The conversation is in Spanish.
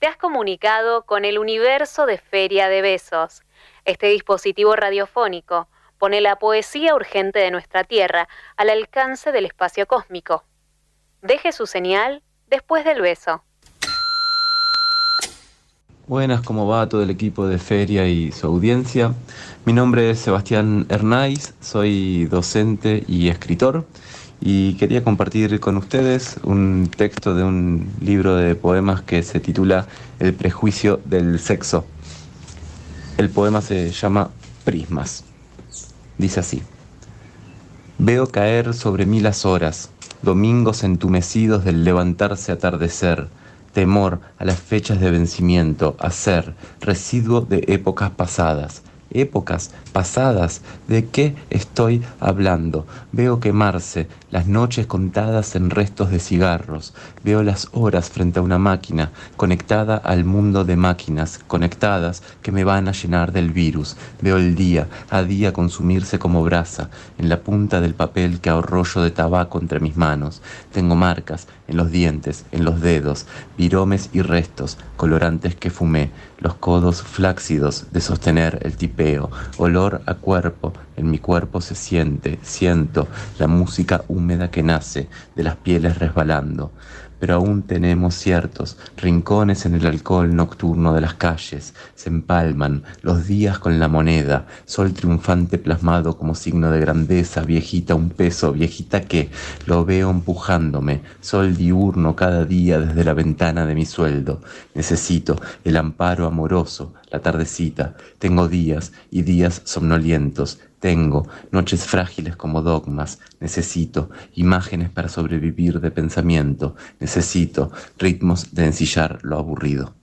te has comunicado con el universo de Feria de Besos. Este dispositivo radiofónico pone la poesía urgente de nuestra Tierra al alcance del espacio cósmico. Deje su señal después del beso. Buenas, ¿cómo va todo el equipo de Feria y su audiencia? Mi nombre es Sebastián Hernáiz, soy docente y escritor y quería compartir con ustedes un texto de un libro de poemas que se titula El prejuicio del sexo. El poema se llama Prismas. Dice así. Veo caer sobre mí las horas, domingos entumecidos del levantarse atardecer, temor a las fechas de vencimiento, a ser residuo de épocas pasadas, épocas pasadas. ¿De qué estoy hablando? Veo quemarse las noches contadas en restos de cigarros. Veo las horas frente a una máquina conectada al mundo de máquinas conectadas que me van a llenar del virus. Veo el día a día consumirse como brasa en la punta del papel que ahorrollo de tabaco entre mis manos. Tengo marcas en los dientes, en los dedos, viromes y restos, colorantes que fumé, los codos flácidos de sostener el olor a cuerpo, en mi cuerpo se siente, siento la música húmeda que nace de las pieles resbalando pero aún tenemos ciertos rincones en el alcohol nocturno de las calles. Se empalman los días con la moneda, sol triunfante plasmado como signo de grandeza, viejita un peso, viejita que lo veo empujándome, sol diurno cada día desde la ventana de mi sueldo. Necesito el amparo amoroso, la tardecita. Tengo días y días somnolientos, tengo. Noches frágiles como dogmas, necesito imágenes para sobrevivir de pensamiento, necesito ritmos de ensillar lo aburrido.